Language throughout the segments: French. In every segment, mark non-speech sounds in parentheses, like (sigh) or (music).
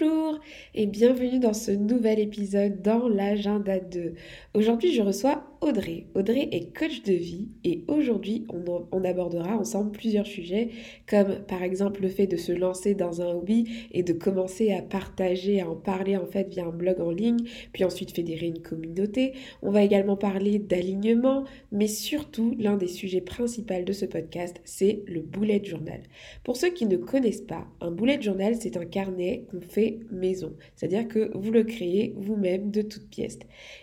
Bonjour et bienvenue dans ce nouvel épisode dans l'agenda 2. Aujourd'hui je reçois Audrey. Audrey est coach de vie et aujourd'hui on, abordera ensemble plusieurs sujets comme par exemple le fait de se lancer dans un hobby et de commencer à partager, à en parler en fait via un blog en ligne, puis ensuite fédérer une communauté. On va également parler d'alignement, mais surtout l'un des sujets principaux de ce podcast, c'est le bullet journal. Pour ceux qui ne connaissent pas, un bullet journal c'est un carnet qu'on fait maison, c'est-à-dire que vous le créez vous-même de toutes pièces.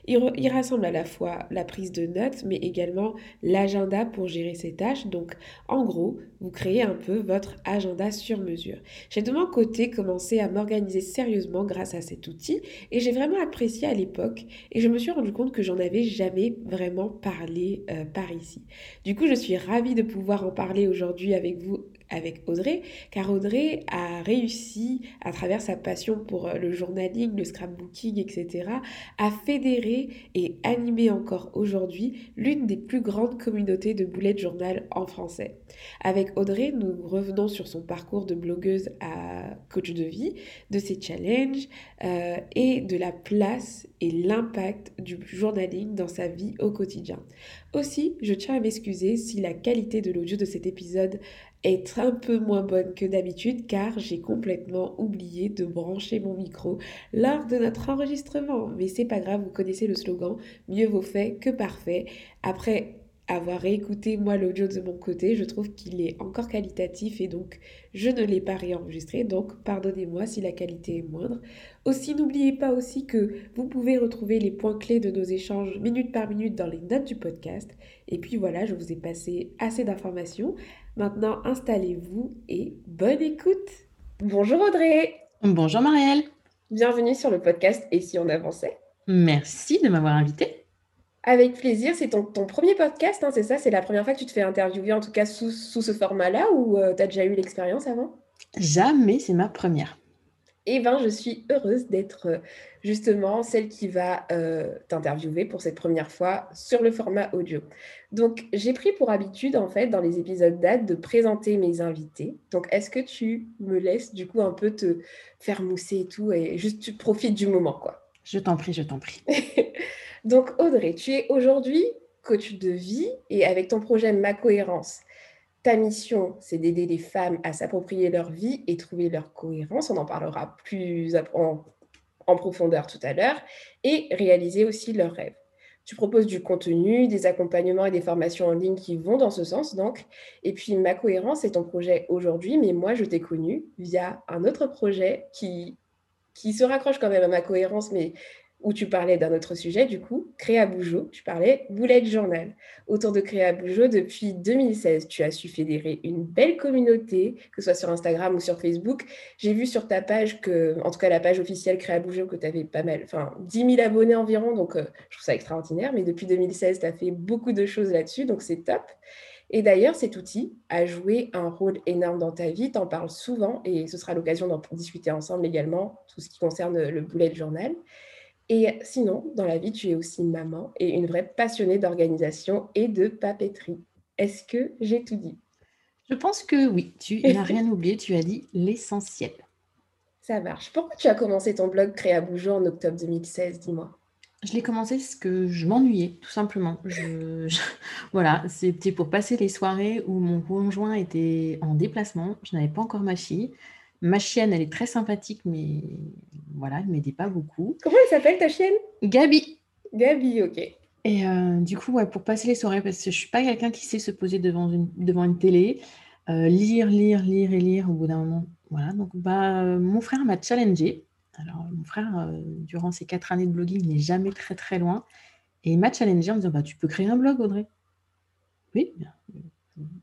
Il, il rassemble à la fois la prise de notes, mais également l'agenda pour gérer ses tâches. Donc, en gros, vous créez un peu votre agenda sur mesure. J'ai de mon côté commencé à m'organiser sérieusement grâce à cet outil et j'ai vraiment apprécié à l'époque et je me suis rendu compte que j'en avais jamais vraiment parlé euh, par ici. Du coup, je suis ravie de pouvoir en parler aujourd'hui avec vous avec Audrey, car Audrey a réussi, à travers sa passion pour euh, le journaling, le scrapbooking, etc., à fédérer et animer encore aujourd'hui l'une des plus grandes communautés de bullet journal en français. Avec Audrey, nous revenons sur son parcours de blogueuse à coach de vie, de ses challenges euh, et de la place et l'impact du journaling dans sa vie au quotidien. Aussi, je tiens à m'excuser si la qualité de l'audio de cet épisode est un peu moins bonne que d'habitude car j'ai complètement oublié de brancher mon micro lors de notre enregistrement. Mais c'est pas grave, vous connaissez le slogan, mieux vaut fait que parfait. Après avoir réécouté moi l'audio de mon côté, je trouve qu'il est encore qualitatif et donc je ne l'ai pas réenregistré, donc pardonnez-moi si la qualité est moindre. Aussi, n'oubliez pas aussi que vous pouvez retrouver les points clés de nos échanges minute par minute dans les notes du podcast. Et puis voilà, je vous ai passé assez d'informations. Maintenant, installez-vous et bonne écoute. Bonjour Audrey. Bonjour Marielle. Bienvenue sur le podcast Et si on avançait? Merci de m'avoir invitée. Avec plaisir, c'est ton, premier podcast, hein, c'est ça? C'est la première fois que tu te fais interviewer, en tout cas sous, ce format-là, ou euh, tu as déjà eu l'expérience avant? Jamais, c'est ma première. Eh bien, je suis heureuse d'être euh, justement celle qui va euh, t'interviewer pour cette première fois sur le format audio. Donc, j'ai pris pour habitude, en fait, dans les épisodes date, de présenter mes invités. Donc, est-ce que tu me laisses, du coup, un peu te faire mousser et tout, et juste tu profites du moment, quoi? Je t'en prie, je t'en prie. (laughs) Donc, Audrey, tu es aujourd'hui coach de vie et avec ton projet Ma Cohérence, ta mission, c'est d'aider les femmes à s'approprier leur vie et trouver leur cohérence. On en parlera plus en, profondeur tout à l'heure. Et réaliser aussi leurs rêves. Tu proposes du contenu, des accompagnements et des formations en ligne qui vont dans ce sens, donc. Et puis, ma cohérence est ton projet aujourd'hui, mais moi, je t'ai connu via un autre projet qui, qui se raccroche quand même à ma cohérence, mais où tu parlais d'un autre sujet, du coup, Créa Bougeot, tu parlais Bullet Journal. Autour de Créa Bougeot, depuis 2016, tu as su fédérer une belle communauté, que ce soit sur Instagram ou sur Facebook. J'ai vu sur ta page que, en tout cas la page officielle Créa Bougeot, que tu avais pas mal, enfin 10 000 abonnés environ, donc euh, je trouve ça extraordinaire. Mais depuis 2016, tu as fait beaucoup de choses là-dessus, donc c'est top. Et d'ailleurs, cet outil a joué un rôle énorme dans ta vie. Tu en parles souvent et ce sera l'occasion d'en discuter ensemble également, tout ce qui concerne le bullet journal. Et sinon, dans la vie, tu es aussi maman et une vraie passionnée d'organisation et de papeterie. Est-ce que j'ai tout dit? Je pense que oui, tu (laughs) n'as rien oublié, tu as dit l'essentiel. Ça marche. Pourquoi tu as commencé ton blog Créa Bougeot en octobre 2016, dis-moi je l'ai commencé parce que je m'ennuyais, tout simplement. voilà, c'était pour passer les soirées où mon conjoint était en déplacement. Je n'avais pas encore ma fille. Ma chienne, elle est très sympathique, mais voilà, elle ne m'aidait pas beaucoup. Comment elle s'appelle ta chienne? Gabi. Gabi, ok. Et euh, du coup, ouais, pour passer les soirées, parce que je ne suis pas quelqu'un qui sait se poser devant une, devant une télé, euh, lire, lire, lire et lire au bout d'un moment. Voilà, donc bah, mon frère m'a challengé. Alors, mon frère, euh, durant ses quatre années de blogging, il n'est jamais très très loin. Et il m'a challengé en me disant bah, Tu peux créer un blog, Audrey? Oui,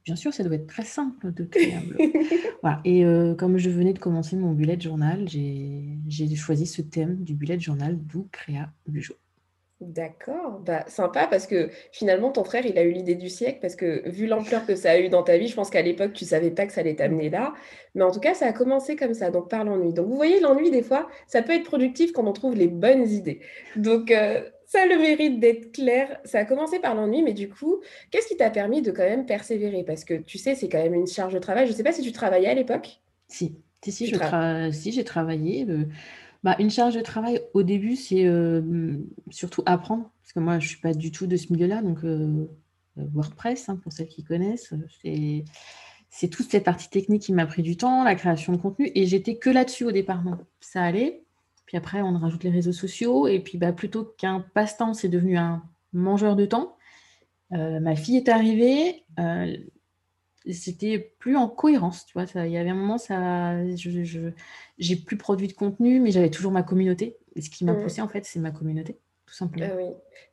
bien sûr, ça doit être très simple de créer un blog. (laughs) voilà. Et euh, comme je venais de commencer mon bullet journal, j'ai choisi ce thème du bullet journal, d'où créa Bujo. D'accord, bah, sympa parce que finalement ton frère, il a eu l'idée du siècle parce que vu l'ampleur que ça a eu dans ta vie, je pense qu'à l'époque, tu savais pas que ça allait t'amener là. Mais en tout cas, ça a commencé comme ça, donc par l'ennui. Donc vous voyez, l'ennui, des fois, ça peut être productif quand on trouve les bonnes idées. Donc heu, ça a le mérite d'être clair. Ça a commencé par l'ennui, mais du coup, qu'est-ce qui t'a permis de quand même persévérer? Parce que tu sais, c'est quand même une charge de travail. Je sais pas si tu travaillais à l'époque? Si, si, si, Tu je tra tra si, j'ai travaillé, heu, bah, une charge de travail au début, c'est, hem, surtout apprendre, parce que moi, je suis pas du tout de ce milieu-là, donc heu, WordPress, hein, pour celles qui connaissent, c'est c'est toute cette partie technique qui m'a pris du temps, la création de contenu et j'étais que là-dessus au départ, donc ça allait. Puis après, on rajoute les réseaux sociaux et puis, bah, plutôt qu'un passe-temps, c'est devenu un mangeur de temps. Heu, ma fille est arrivée, heu, c'était plus en cohérence, tu vois? Il y avait un moment, ça je j'ai plus produit de contenu, mais j'avais toujours ma communauté et ce qui m'a mmh. poussée, en fait, c'est ma communauté, tout simplement. Ah oui,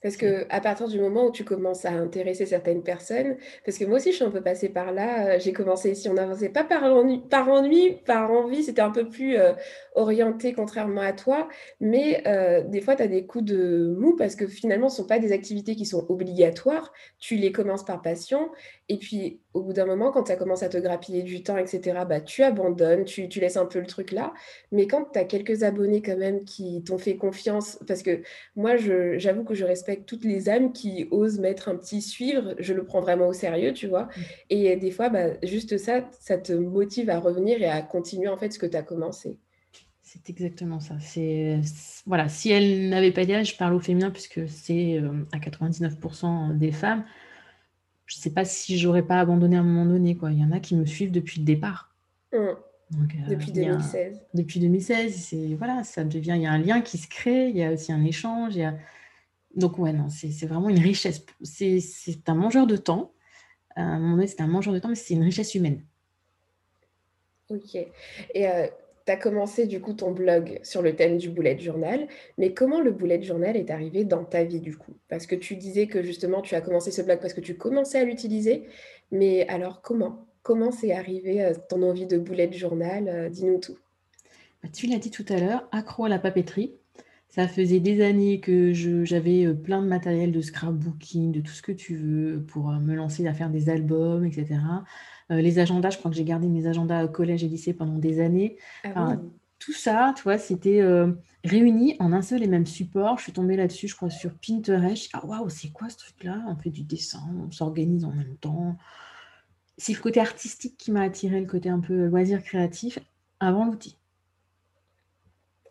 parce C'est qu'à partir du moment où tu commences à intéresser certaines personnes parce que moi aussi je suis un peu passée par là, heu, j'ai commencé si on n'avançait pas par ennui, par envie, c'était un peu plus, heu, orienté contrairement à toi, mais heu, des fois tu as des coups de mou parce que finalement ce sont pas des activités qui sont obligatoires. Tu les commences par passion et puis au bout d'un moment quand ça commence à te grappiller du temps et cetera, bah, tu abandonnes, tu tu laisses un peu le truc là. Mais quand tu as quelques abonnés quand même qui t'ont fait confiance parce que moi, j'avoue que je respecte toutes les âmes qui osent mettre un petit suivre, je le prends vraiment au sérieux, tu vois? mmh, Et des fois, bah, juste ça, ça te motive à revenir et à continuer, en fait, ce que tu as commencé. c'est exactement ça. C'est voilà, si elle n'avait pas dit je parle au féminin puisque c'est, hem, à 99% des femmes. Je sais pas si j'aurais pas abandonné à un moment donné, quoi. Il y en a qui me suivent depuis le départ. Mmh. Donc, heu, Depuis il y a 2016. depuis 2016, c'est voilà, ça devient il y a un lien qui se crée, il y a aussi un échange, il y a donc ouais, non, c'est c'est vraiment une richesse. C'est c'est un mangeur de temps. À un moment donné, c'était un mangeur de temps, mais c'est une richesse humaine. OK et heu, tu as commencé, du coup, ton blog sur le thème du bullet journal, mais comment le bullet journal est arrivé dans ta vie, du coup? Parce que tu disais que, justement, tu as commencé ce blog parce que tu commençais à l'utiliser, mais alors comment? Comment c'est arrivé, heu, ton envie de bullet journal? Heu, dis-nous tout? Bah, tu l'as dit tout à l'heure, accro à la papeterie. Ça faisait des années que j'avais, heu, plein de matériel de scrapbooking, de tout ce que tu veux, pour, me lancer à faire des albums et cetera. Heu, les agendas, je crois que j'ai gardé mes agendas, collège et lycée pendant des années. Ah Enfin, oui. tout ça, tu vois, c'était, heu, réuni en un seul et même support. Je suis tombée là-dessus, je crois, sur Pinterest. Ah waouh, c'est quoi ce truc-là? On fait du dessin, on s'organise en même temps. C'est le côté artistique qui m'a attirée, le côté un peu loisir créatif, avant l'outil.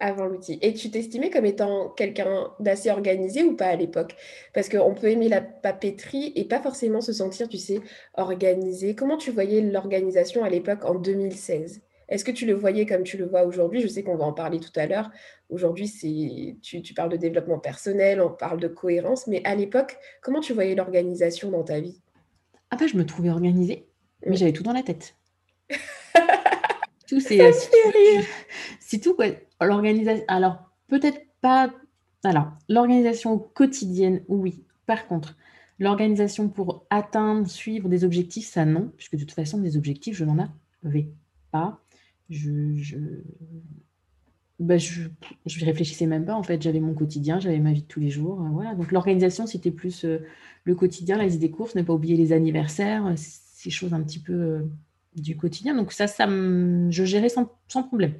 Avant l'outil et tu t'estimais comme étant quelqu'un d'assez organisé ou pas à l'époque? Parce qu'on peut aimer la papeterie et pas forcément se sentir, tu sais, organisé. Comment tu voyais l'organisation à l'époque en 2016? Est-ce que tu le voyais comme tu le vois aujourd'hui? Je sais qu'on va en parler tout à l'heure. Aujourd'hui, c'est tu tu parles de développement personnel, on parle de cohérence, mais à l'époque, comment tu voyais l'organisation dans ta vie? Ah bah, je me trouvais organisée, mais j'avais tout dans la tête. Tout c'est, c'est tout quoi. L'organisa alors peut-être pas alors l'organisation quotidienne, oui. Par contre, l'organisation pour atteindre, suivre des objectifs, ça non, puisque de toute façon des objectifs, je n'en avais pas. Je je bah, je je réfléchissais même pas en fait, j'avais mon quotidien, j'avais ma vie de tous les jours, heu, voilà. Donc l'organisation, c'était plus, heu, le quotidien, la liste des courses, ne pas oublier les anniversaires, ces choses un petit peu, du quotidien. Donc ça ça je gérais sans sans problème.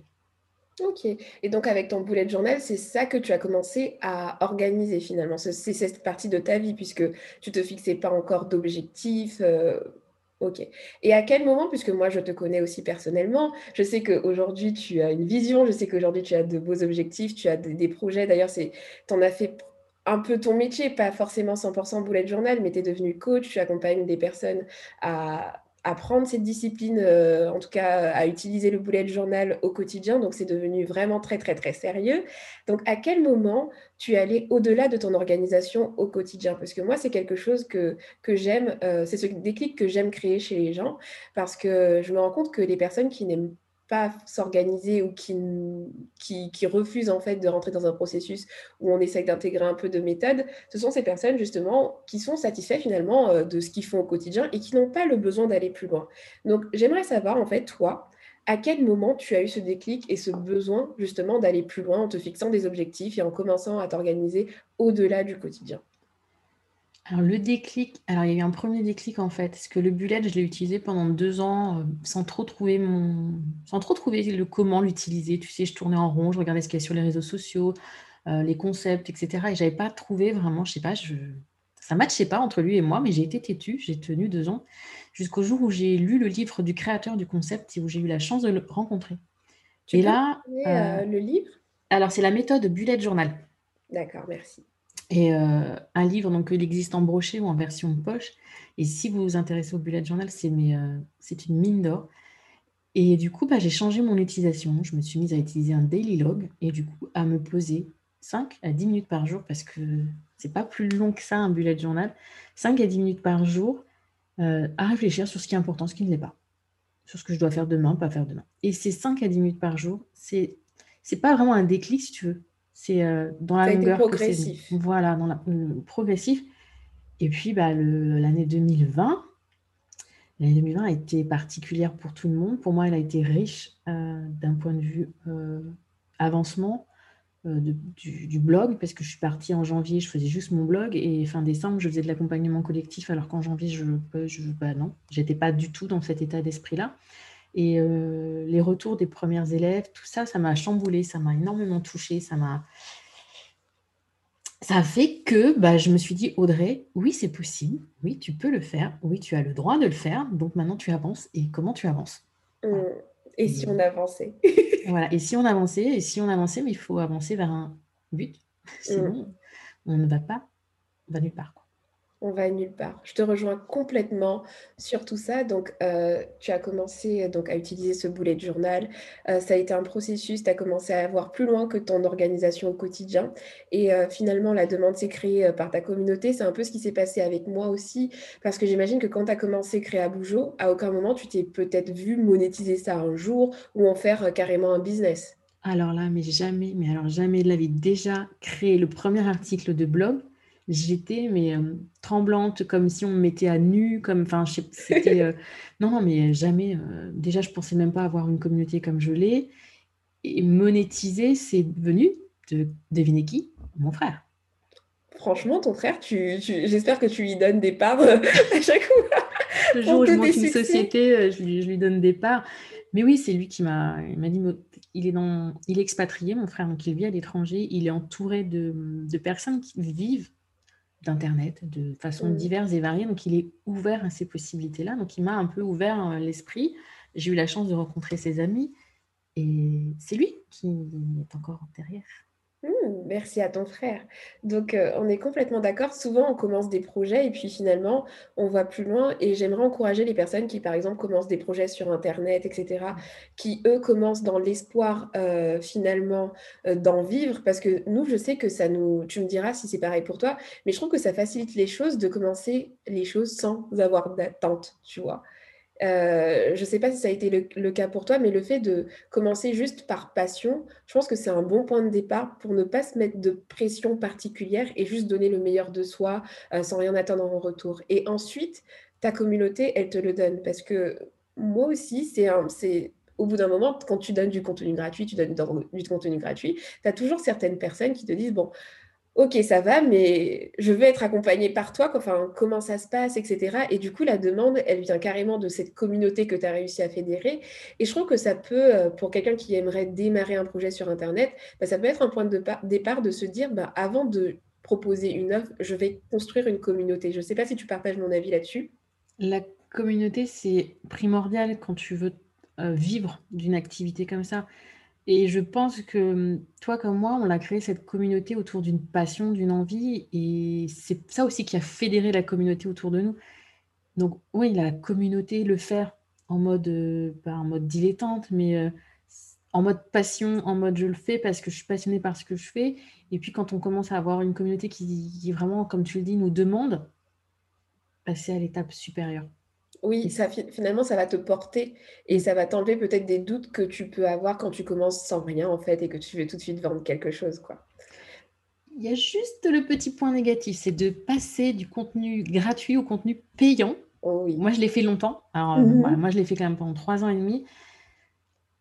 OK et donc avec ton bullet journal, c'est ça que tu as commencé à organiser finalement? Ce c'est cette partie de ta vie puisque tu te fixais pas encore d'objectifs, heu, OK et à quel moment, puisque moi je te connais aussi personnellement, je sais qu'aujourd'hui tu as une vision, je sais qu'aujourd'hui tu as de beaux objectifs, tu as des projets d'ailleurs tu en as fait un peu ton métier, pas forcément 100 bullet journal, mais tu es devenu coach, tu accompagnes des personnes à apprendre cette discipline, heu, en tout cas à utiliser le bullet journal au quotidien, donc c'est devenu vraiment très, très, très sérieux. Donc à quel moment tu es allé au-delà de ton organisation au quotidien? Parce que moi, c'est quelque chose que que j'aime, heu, c'est ce déclic que j'aime créer chez les gens parce que je me rends compte que les personnes qui n'aiment pas s'organiser ou qui qui qui refusent en fait de rentrer dans un processus où on essaye d'intégrer un peu de méthode, ce sont ces personnes justement qui sont satisfaits finalement, heu, de ce qu'ils font au quotidien et qui n'ont pas le besoin d'aller plus loin. Donc j'aimerais savoir en fait toi, à quel moment tu as eu ce déclic et ce besoin justement d'aller plus loin en te fixant des objectifs et en commençant à t'organiser au-delà du quotidien? Alors le déclic, alors il y a eu un premier déclic en fait, parce que le bullet, je l'ai utilisé pendant deux ans euh, sans trop trouver mon, sans trop trouver le comment l'utiliser. Tu sais, je tournais en rond, je regardais ce qu'il y a sur les réseaux sociaux, euh, les concepts, etc. Et j'avais pas trouvé vraiment, je sais pas, je, ça matchait pas entre lui et moi, mais j'ai été têtue, j'ai tenu deux ans, jusqu'au jour où j'ai lu le livre du créateur du concept et où j'ai eu la chance de le rencontrer. Tu et peux là, euh, le livre? Alors c'est la méthode bullet journal. D'accord, merci. Et euh, un livre, donc il existe en brochet ou en version poche. Et si vous vous intéressez au bullet journal, c'est euh, une mine d'or. Et du coup, bah, j'ai changé mon utilisation. Je me suis mise à utiliser un daily log et du coup à me poser 5 à 10 minutes par jour parce que c'est pas plus long que ça un bullet journal. 5 à 10 minutes par jour euh, à réfléchir sur ce qui est important, ce qui ne l'est pas. Sur ce que je dois faire demain, pas faire demain. Et ces 5 à 10 minutes par jour, c'est c'est pas vraiment un déclic si tu veux. C'est euh, dans la longueur progressif. voilà, dans la progressif. Et puis bah, l'année 2020, l'année 2020 a été particulière pour tout le monde. Pour moi, elle a été riche euh, d'un point de vue euh, avancement du, blog, parce que je suis partie en janvier, je faisais juste mon blog, et fin décembre, je faisais de l'accompagnement collectif, alors qu'en janvier, je, je bah non, j'étais pas du tout dans cet état d'esprit-là. Et euh, les retours des premières élèves, tout ça, ça m'a chamboulé, ça m'a énormément touché, ça m'a. Ça a fait que bah, je me suis dit, Audrey, oui, c'est possible, oui, tu peux le faire, oui, tu as le droit de le faire, donc maintenant tu avances. Et comment tu avances? Mmh. Et si on avançait? (laughs) Voilà, et si on avançait, et si on avançait, mais il faut avancer vers un but, sinon mmh. on ne va pas, on va nulle part on va nulle part. Je te rejoins complètement sur tout ça. Donc, euh, tu as commencé donc, à utiliser ce boulet de journal. Euh, ça a été un processus. Tu as commencé à voir plus loin que ton organisation au quotidien. Et euh, finalement, la demande s'est créée par ta communauté. C'est un peu ce qui s'est passé avec moi aussi. Parce que j'imagine que quand tu as commencé créer à Bougeot, à aucun moment, tu t'es peut-être vu monétiser ça un jour ou en faire carrément un business. Alors là, mais jamais, mais alors jamais de la vie. Déjà créé le premier article de blog j'étais mais euh, tremblante comme si on me mettait à nu comme enfin c'était (laughs) euh, non non mais jamais euh, déjà je pensais même pas avoir une communauté comme je l'ai. Et monétiser c'est venu de deviner qui? Mon frère. Franchement ton frère tu, j'espère que tu lui donnes des parts (laughs) à chaque fois. Le jour où je monte une société je lui, je lui, donne des parts. Mais oui c'est lui qui m'a m'a dit il est dans il est expatrié mon frère donc il vit à l'étranger. Il est entouré de, de personnes qui vivent d'Internet de façon mmh. diverses et variées. Donc, il est ouvert à ces possibilités-là. Donc, il m'a un peu ouvert euh, l'esprit. J'ai eu la chance de rencontrer ses amis. Et c'est lui qui est encore derrière. Mmh, merci à ton frère. Donc, euh, on est complètement d'accord. Souvent, on commence des projets et puis finalement, on va plus loin. Et j'aimerais encourager les personnes qui, par exemple, commencent des projets sur Internet, etc., qui, eux, commencent dans l'espoir, euh, finalement, euh, d'en vivre. Parce que nous, je sais que ça nous... Tu me diras si c'est pareil pour toi, mais je trouve que ça facilite les choses de commencer les choses sans avoir d'attente, tu vois. Euh, je ne sais pas si ça a été le, cas pour toi, mais le fait de commencer juste par passion, je pense que c'est un bon point de départ pour ne pas se mettre de pression particulière et juste donner le meilleur de soi euh, sans rien attendre en retour. Et ensuite, ta communauté, elle te le donne. Parce que moi aussi, c'est au bout d'un moment, quand tu donnes du contenu gratuit, tu donnes du contenu gratuit, tu as toujours certaines personnes qui te disent, bon, ok, ça va, mais je veux être accompagnée par toi, enfin, comment ça se passe, etc. Et du coup, la demande, elle vient carrément de cette communauté que tu as réussi à fédérer. Et je trouve que ça peut, euh, pour quelqu'un qui aimerait démarrer un projet sur Internet, bah, ça peut être un point de départ de se dire, bah, avant de proposer une offre, je vais construire une communauté. Je ne sais pas si tu partages mon avis là-dessus. La communauté, c'est primordial quand tu veux euh, vivre d'une activité comme ça. Et je pense que hum, toi comme moi, on a créé cette communauté autour d'une passion, d'une envie, et c'est ça aussi qui a fédéré la communauté autour de nous. Donc oui, la communauté, le faire en mode, euh, pas en mode dilettante, mais euh, en mode passion, en mode je le fais parce que je suis passionnée par ce que je fais. Et puis quand on commence à avoir une communauté qui, vraiment, comme tu le dis, nous demande, passer à l'étape supérieure. Oui, ça, finalement, ça va te porter et ça va t'enlever peut-être des doutes que tu peux avoir quand tu commences sans rien, en fait, et que tu veux tout de suite vendre quelque chose, quoi. Il y a juste le petit point négatif, c'est de passer du contenu gratuit au contenu payant. Oh oui. Moi, je l'ai fait longtemps. Alors, mmh moi, je l'ai fait quand même pendant trois ans et demi.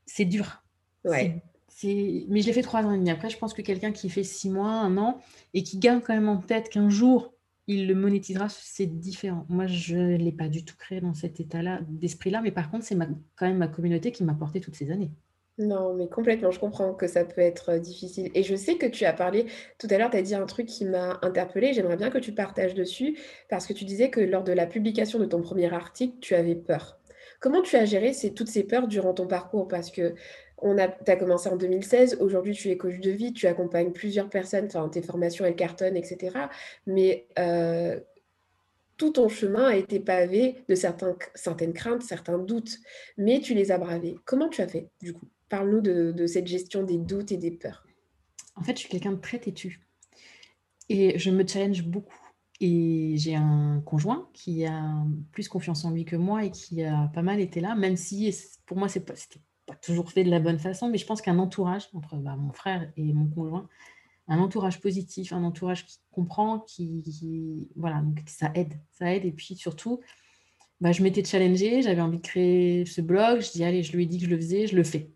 c'est dur. Ouais. Mais je l'ai fait trois ans et demi. Après, je pense que quelqu'un qui fait six mois, un an, et qui garde quand même en tête qu'un jour, il le monétisera, c'est différent. Moi, je ne l'ai pas du tout créé dans cet état-là, d'esprit-là, mais par contre, c'est quand même ma communauté qui m'a porté toutes ces années. Non, mais complètement, je comprends que ça peut être difficile. Et je sais que tu as parlé, tout à l'heure, tu as dit un truc qui m'a interpellée. J'aimerais bien que tu partages dessus, parce que tu disais que lors de la publication de ton premier article, tu avais peur. Comment tu as géré ces, toutes ces peurs durant ton parcours? Parce que on as commencé en 2016, aujourd'hui tu es coach de vie, tu accompagnes plusieurs personnes, enfin tes formations elles cartonnent, etc. Mais euh, tout ton chemin a été pavé de certaines craintes, certains doutes, mais tu les as bravés. Comment tu as fait du coup? Parle-nous de, cette gestion des doutes et des peurs. En fait, je suis quelqu'un de très têtu et je me challenge beaucoup. Et j'ai un conjoint qui a plus confiance en lui que moi et qui a pas mal été là, même si pour moi, c'était toujours fait de la bonne façon, mais je pense qu'un entourage entre bah, mon frère et mon conjoint, un entourage positif, un entourage qui comprend, qui, voilà, donc ça aide, ça aide. Et puis surtout, bah, je m'étais challengée, j'avais envie de créer ce blog, je dis allez, je lui ai dit que je le faisais, je le fais.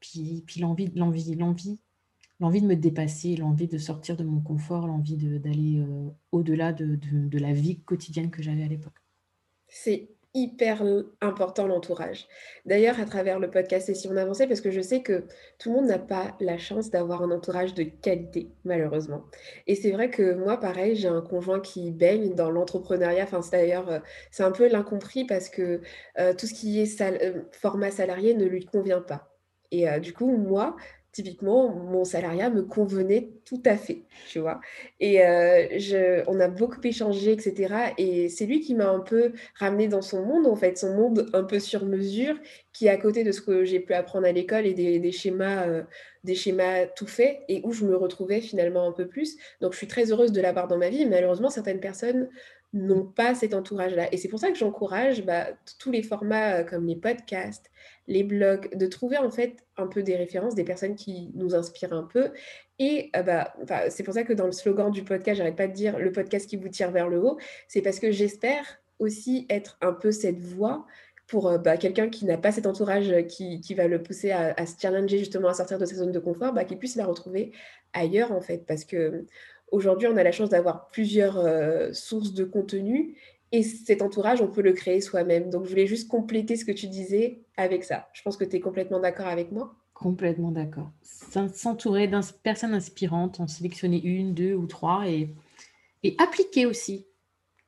Puis, puis l'envie, l'envie, l'envie, l'envie de me dépasser, l'envie de sortir de mon confort, l'envie d'aller euh, au-delà de, de, de la vie quotidienne que j'avais à l'époque. C'est hyper important l'entourage. D'ailleurs, à travers le podcast Et si on avançait, parce que je sais que tout le monde n'a pas la chance d'avoir un entourage de qualité, malheureusement. Et c'est vrai que moi, pareil, j'ai un conjoint qui baigne dans l'entrepreneuriat. Enfin, c'est d'ailleurs, euh, c'est un peu l'incompris parce que euh, tout ce qui est euh, format salarié ne lui convient pas. Et du coup, moi, typiquement, mon salariat me convenait tout à fait, tu vois. Et euh, je, on a beaucoup échangé, etc. Et c'est lui qui m'a un peu ramené dans son monde, en fait, son monde un peu sur mesure, qui est à côté de ce que j'ai pu apprendre à l'école et des, schémas, euh, des schémas tout faits, et où je me retrouvais finalement un peu plus. Donc, je suis très heureuse de l'avoir dans ma vie. Malheureusement, certaines personnes n'ont pas cet entourage-là. Et c'est pour ça que j'encourage bah, tous les formats euh, comme les podcasts, les blogs, de trouver en fait un peu des références, des personnes qui nous inspirent un peu. Et euh, bah, c'est pour ça que dans le slogan du podcast, j'arrête pas de dire le podcast qui vous tire vers le haut, c'est parce que j'espère aussi être un peu cette voix pour euh, bah, quelqu'un qui n'a pas cet entourage qui, qui va le pousser à, se challenger justement à sortir de sa zone de confort, bah, qu'il puisse la retrouver ailleurs en fait. Parce que aujourd'hui, on a la chance d'avoir plusieurs euh, sources de contenu et cet entourage, on peut le créer soi-même. Donc, je voulais juste compléter ce que tu disais avec ça. Je pense que tu es complètement d'accord avec moi. Complètement d'accord. S'entourer de personnes inspirantes, en sélectionner une, deux ou trois et, et appliquer aussi.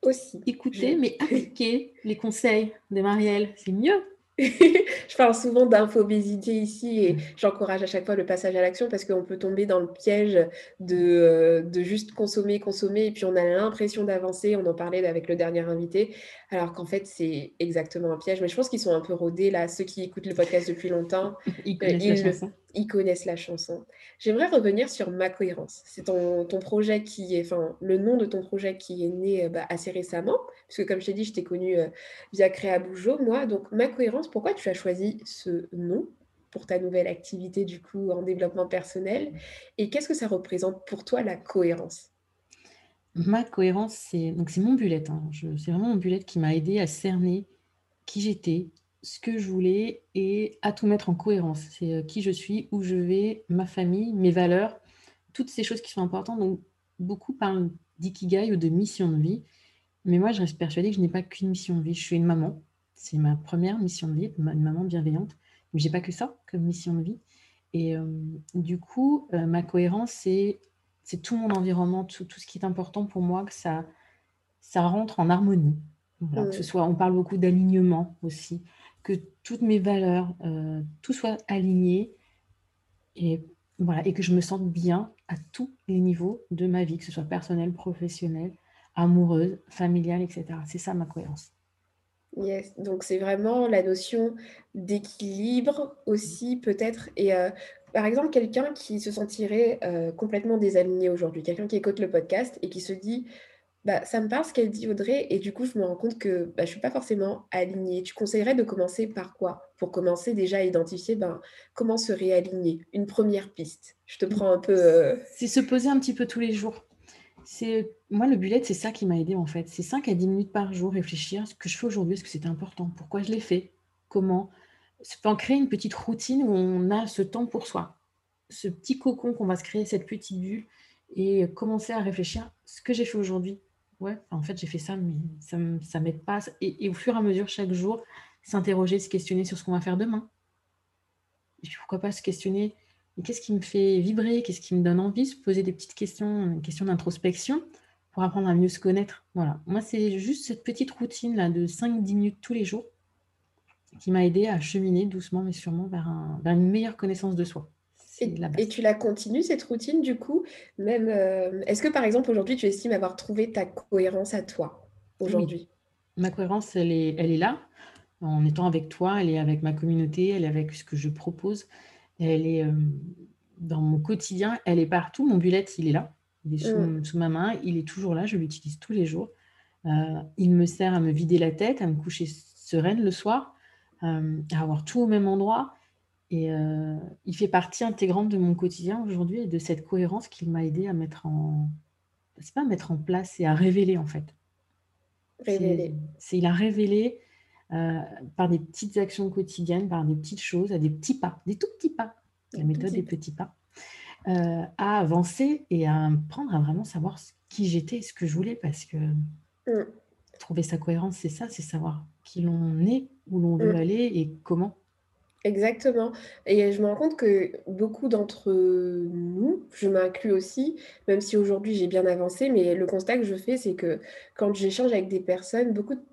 Aussi. Écouter, mais appliquer les conseils de Marielle. C'est mieux. (laughs) je parle souvent d'infobésité ici et mmh. j'encourage à chaque fois le passage à l'action parce qu'on peut tomber dans le piège de, euh, de juste consommer, consommer et puis on a l'impression d'avancer. On en parlait avec le dernier invité, alors qu'en fait c'est exactement un piège. Mais je pense qu'ils sont un peu rodés là, ceux qui écoutent le podcast depuis longtemps. (laughs) Ils connaissent la chanson. Connaissent la chanson. J'aimerais revenir sur ma cohérence. C'est ton, ton, projet qui est, enfin le nom de ton projet qui est né euh, bah, assez récemment, puisque comme je t'ai dit, je t'ai connu euh, via Créa Bougeot, moi. Donc ma cohérence pourquoi tu as choisi ce nom pour ta nouvelle activité du coup en développement personnel? Et qu'est-ce que ça représente pour toi la cohérence? Ma cohérence, c'est donc c'est mon bullet. Hein. C'est vraiment mon bullet qui m'a aidé à cerner qui j'étais, ce que je voulais et à tout mettre en cohérence. C'est euh, qui je suis, où je vais, ma famille, mes valeurs, toutes ces choses qui sont importantes. Donc beaucoup parlent d'ikigai ou de mission de vie, mais moi je reste persuadée que je n'ai pas qu'une mission de vie. Je suis une maman, c'est ma première mission de vie, une maman bienveillante. Mais j'ai pas que ça comme mission de vie. Et euh, du coup, euh, ma cohérence, c'est, c'est tout mon environnement, tout, tout, ce qui est important pour moi, que ça, ça rentre en harmonie. Que ce soit, on parle beaucoup d'alignement aussi, que toutes mes valeurs, euh, tout soit aligné et voilà, et que je me sente bien à tous les niveaux de ma vie, que ce soit personnel, professionnel, amoureuse, familiale, etc. C'est ça ma cohérence. Yes, donc c'est vraiment la notion d'équilibre aussi peut-être. Et euh, par exemple, quelqu'un qui se sentirait euh, complètement désaligné aujourd'hui, quelqu'un qui écoute le podcast et qui se dit, bah, ça me parle ce qu'elle dit Audrey, et du coup je me rends compte que bah, je ne suis pas forcément alignée. Tu conseillerais de commencer par quoi? Pour commencer déjà à identifier ben, comment se réaligner? Une première piste. Je te prends un peu... Euh, c'est se poser un petit peu tous les jours. C'est moi le bullet, c'est ça qui m'a aidé en fait. C'est 5 à 10 minutes par jour réfléchir à ce que je fais aujourd'hui, est-ce que c'était important, pourquoi je l'ai fait, comment, c'est en créer une petite routine où on a ce temps pour soi. Ce petit cocon qu'on va se créer, cette petite bulle et commencer à réfléchir ce que j'ai fait aujourd'hui. Ouais, en fait, j'ai fait ça, mais ça ne m'aide pas. Et, au fur et à mesure, chaque jour, s'interroger, se questionner sur ce qu'on va faire demain. Et puis pourquoi pas se questionner, qu'est-ce qui me fait vibrer, qu'est-ce qui me donne envie, se poser des petites questions, une question d'introspection pour apprendre à mieux se connaître. Voilà, moi, c'est juste cette petite routine-là de 5-10 minutes tous les jours qui m'a aidé à cheminer doucement mais sûrement vers une meilleure connaissance de soi. Et, tu la continues, cette routine, du coup même euh, Est-ce que, par exemple, aujourd'hui, tu estimes avoir trouvé ta cohérence à toi, aujourd'hui? Ma cohérence, elle est, elle est là. En étant avec toi, elle est avec ma communauté, elle est avec ce que je propose. Elle est euh, dans mon quotidien, elle est partout. Mon bullet, il est là. Il est sous, mm. sous ma main, il est toujours là, je l'utilise tous les jours. Euh, il me sert à me vider la tête, à me coucher sereine le soir, à avoir tout au même endroit. Et euh, il fait partie intégrante de mon quotidien aujourd'hui et de cette cohérence qu'il m'a aidé à mettre en. C'est pas mettre en place, c'est à révéler en fait. Révéler. C'est, il a révélé euh, par des petites actions quotidiennes, par des petites choses, à des petits pas, des tout petits pas. La méthode des petits pas. Euh, à avancer et à apprendre à vraiment savoir qui j'étais, ce que je voulais, parce que mm. trouver sa cohérence, c'est ça, c'est savoir qui l'on est, où l'on veut mm. aller et comment. Exactement et je me rends compte que beaucoup d'entre nous, je m'inclus aussi, même si aujourd'hui j'ai bien avancé, mais le constat que je fais, c'est que quand j'échange avec des personnes, beaucoup de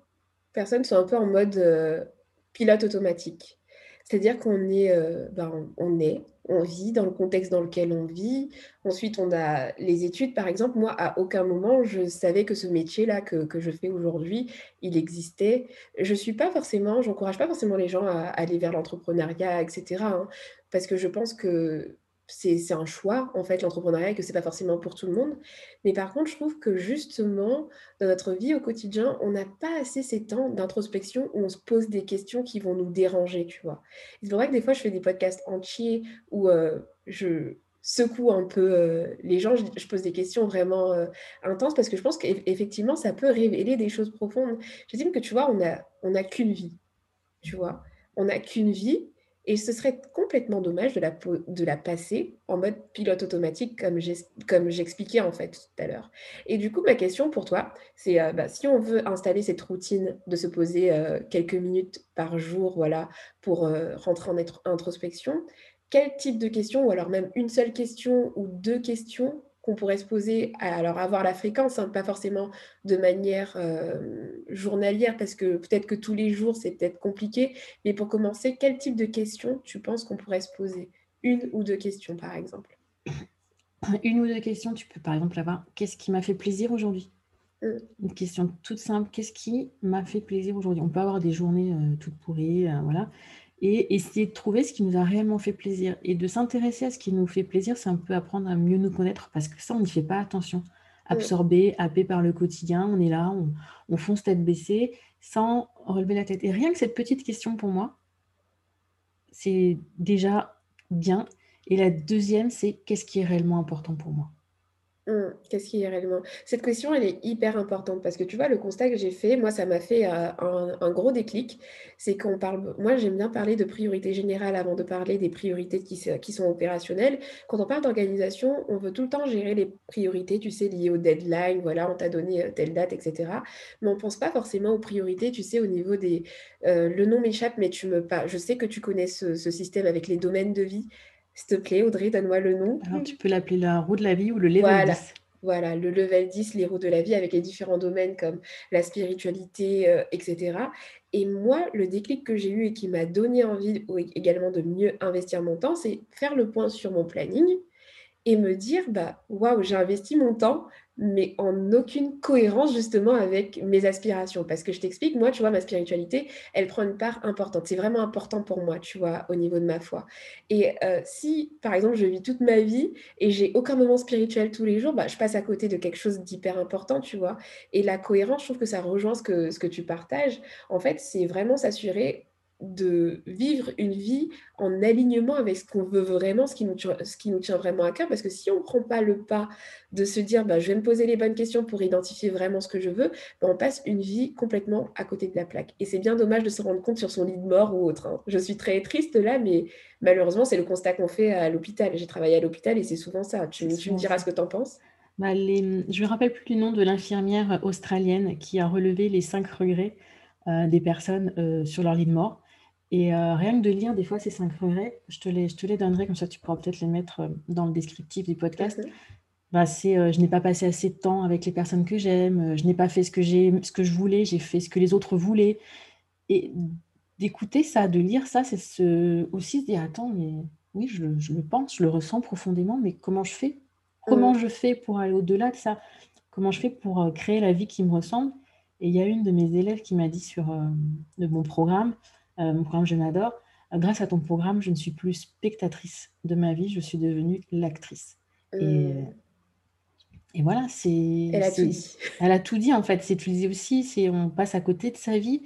personnes sont un peu en mode, euh, pilote automatique. C'est-à-dire qu'on est, euh, ben, on est, on vit dans le contexte dans lequel on vit. Ensuite, on a les études, par exemple. Moi, à aucun moment, je savais que ce métier-là que, je fais aujourd'hui, il existait. Je suis pas forcément, j'encourage pas forcément les gens à, aller vers l'entrepreneuriat, etc. Hein, parce que je pense que c'est un choix, en fait, l'entrepreneuriat, et que c'est pas forcément pour tout le monde. Mais par contre, je trouve que justement, dans notre vie au quotidien, on n'a pas assez ces temps d'introspection où on se pose des questions qui vont nous déranger, tu vois. C'est vrai que des fois, je fais des podcasts entiers où euh, je secoue un peu euh, les gens, je, pose des questions vraiment euh, intenses parce que je pense qu'effectivement, ça peut révéler des choses profondes. Je dis que, tu vois, on n'a on a qu'une vie, tu vois. On n'a qu'une vie et ce serait complètement dommage de la, de la passer en mode pilote automatique, comme j'expliquais en fait tout à l'heure. Et du coup, ma question pour toi, c'est euh, bah, si on veut installer cette routine de se poser euh, quelques minutes par jour voilà, pour euh, rentrer en introspection, quel type de questions, ou alors même une seule question ou deux questions qu'on pourrait se poser, alors avoir la fréquence, hein, pas forcément de manière euh, journalière, parce que peut-être que tous les jours, c'est peut-être compliqué, mais pour commencer, quel type de questions tu penses qu'on pourrait se poser? Une ou deux questions, par exemple. (coughs) Une ou deux questions, tu peux par exemple avoir qu'est-ce qui m'a fait plaisir aujourd'hui? Mmh. Une question toute simple, qu'est-ce qui m'a fait plaisir aujourd'hui? On peut avoir des journées euh, toutes pourries, euh, voilà et essayer de trouver ce qui nous a réellement fait plaisir. Et de s'intéresser à ce qui nous fait plaisir, c'est un peu apprendre à mieux nous connaître parce que ça, on n'y fait pas attention. Absorbé, happé par le quotidien, on est là, on, on, fonce tête baissée sans relever la tête. Et rien que cette petite question pour moi, c'est déjà bien. Et la deuxième, c'est qu'est-ce qui est réellement important pour moi? Mmh. Qu'est-ce qui est réellement? Cette question, elle est hyper importante parce que tu vois, le constat que j'ai fait, moi, ça m'a fait euh, un, gros déclic. C'est qu'on parle, moi, j'aime bien parler de priorités générales avant de parler des priorités qui, sont opérationnelles. Quand on parle d'organisation, on veut tout le temps gérer les priorités, tu sais, liées au deadline, voilà, on t'a donné euh, telle date, etc. Mais on ne pense pas forcément aux priorités, tu sais, au niveau des. Euh, le nom m'échappe, mais tu me. Je sais que tu connais ce système avec les domaines de vie. S'il te plaît, Audrey, donne-moi le nom. Alors, tu peux l'appeler la roue de la vie ou le level voilà. 10. Voilà, le level 10, les roues de la vie avec les différents domaines comme la spiritualité, euh, etc. Et moi, le déclic que j'ai eu et qui m'a donné envie également de mieux investir mon temps, c'est faire le point sur mon planning et me dire, bah, waouh, j'ai investi mon temps mais en aucune cohérence justement avec mes aspirations. Parce que je t'explique, moi, tu vois, ma spiritualité, elle prend une part importante. C'est vraiment important pour moi, tu vois, au niveau de ma foi. Et euh, si, par exemple, je vis toute ma vie et j'ai aucun moment spirituel tous les jours, bah, je passe à côté de quelque chose d'hyper important, tu vois. Et la cohérence, je trouve que ça rejoint ce que, ce que tu partages. En fait, c'est vraiment s'assurer de vivre une vie en alignement avec ce qu'on veut vraiment, ce qui, nous, ce qui nous tient vraiment à cœur. Parce que si on ne prend pas le pas de se dire, bah, je vais me poser les bonnes questions pour identifier vraiment ce que je veux, bah, on passe une vie complètement à côté de la plaque. Et c'est bien dommage de se rendre compte sur son lit de mort ou autre. Hein. Je suis très triste là, mais malheureusement, c'est le constat qu'on fait à l'hôpital. J'ai travaillé à l'hôpital et c'est souvent ça. Tu, tu me diras ce que tu en penses bah, les... Je me rappelle plus du nom de l'infirmière australienne qui a relevé les cinq regrets euh, des personnes euh, sur leur lit de mort. Et euh, rien que de lire des fois ces cinq regrets, je te les, je te les donnerai, comme ça tu pourras peut-être les mettre dans le descriptif du podcast. Bah, c'est je n'ai pas passé assez de temps avec les personnes que j'aime, je n'ai pas fait ce que, j'ai, ce que je voulais, j'ai fait ce que les autres voulaient. Et d'écouter ça, de lire ça, c'est ce, aussi se dire attends, mais oui, je, je, le pense, je le ressens profondément, mais comment je fais? Comment mm. je fais pour aller au-delà de ça? Comment je fais pour euh, créer la vie qui me ressemble? Et il y a une de mes élèves qui m'a dit sur euh, mon programme, euh, mon programme Je m'adore, grâce à ton programme, je ne suis plus spectatrice de ma vie, je suis devenue l'actrice. Et, mm. et, voilà, c'est. Elle a tout dit. (laughs) Elle a tout dit en fait. C'est tu disais aussi, c'est on passe à côté de sa vie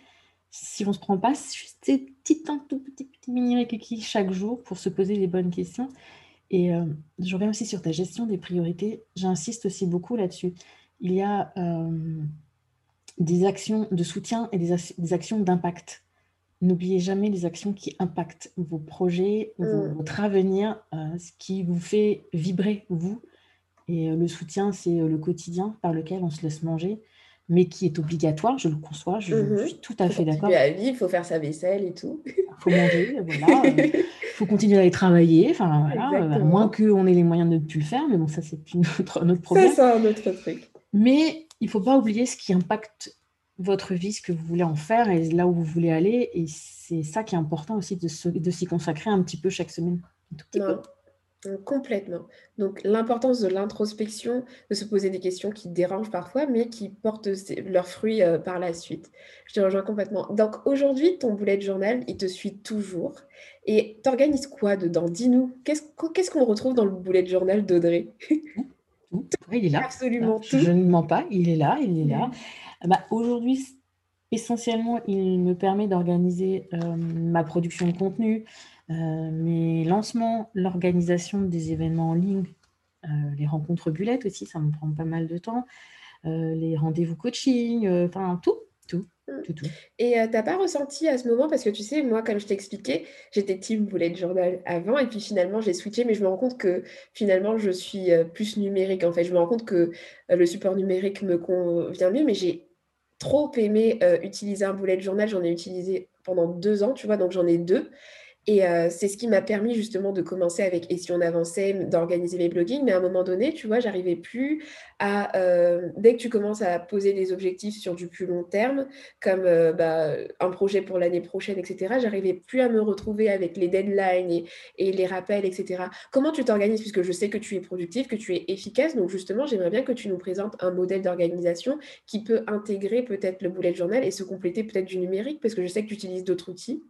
si on ne se prend pas ces petits temps, tout petit, petit mini chaque jour pour se poser les bonnes questions. Et euh, je reviens aussi sur ta gestion des priorités. J'insiste aussi beaucoup là-dessus. Il y a euh, des actions de soutien et des, actions d'impact. N'oubliez jamais les actions qui impactent vos projets, mm. votre avenir, euh, ce qui vous fait vibrer, vous. Et le soutien, c'est le quotidien par lequel on se laisse manger mais qui est obligatoire, je le conçois, je, mmh suis tout à fait d'accord. Il faut faire sa vaisselle et tout. Il faut manger, (laughs) voilà. Il faut continuer à aller travailler, enfin voilà, à moins qu'on ait les moyens de ne plus le faire, mais bon, ça c'est autre, un autre problème. C'est un autre truc. Mais il ne faut pas oublier ce qui impacte votre vie, ce que vous voulez en faire et là où vous voulez aller. Et c'est ça qui est important aussi de, de s'y consacrer un petit peu chaque semaine. Un tout petit peu. Complètement. Donc l'importance de l'introspection, de se poser des questions qui dérangent parfois, mais qui portent leurs fruits euh, par la suite. Je te rejoins complètement. Donc aujourd'hui, ton bullet journal, il te suit toujours. Et t'organises quoi dedans? Dis-nous, qu'est-ce qu'on retrouve dans le bullet journal d'Audrey? Tout. il est là. Absolument tout. Je ne mens pas, il est là, il est là. Bah, aujourd'hui, essentiellement, il me permet d'organiser euh, ma production de contenu, euh, mes lancements, l'organisation des événements en ligne, euh, les rencontres bullettes aussi, ça me prend pas mal de temps, les rendez-vous coaching, enfin tout, mm. tout. Et tu n'as pas ressenti à ce moment, parce que tu sais, moi, comme je t'expliquais, j'étais team bullet journal avant, et puis finalement, j'ai switché, mais je me rends compte que finalement, je suis plus numérique. En fait, je me rends compte que le support numérique me convient mieux, mais j'ai trop aimé utiliser un bullet journal. J'en ai utilisé pendant deux ans, tu vois, donc j'en ai deux. Et euh, c'est ce qui m'a permis justement de commencer avec Et si on avançait, d'organiser mes bloggings. Mais à un moment donné, tu vois, j'arrivais plus à. Euh, dès que tu commences à poser des objectifs sur du plus long terme, comme euh, bah, un projet pour l'année prochaine, etc., j'arrivais plus à me retrouver avec les deadlines et, et les rappels, etc. Comment tu t'organises? Puisque je sais que tu es productif, que tu es efficace. Donc justement, j'aimerais bien que tu nous présentes un modèle d'organisation qui peut intégrer peut-être le bullet journal et se compléter peut-être du numérique, parce que je sais que tu utilises d'autres outils.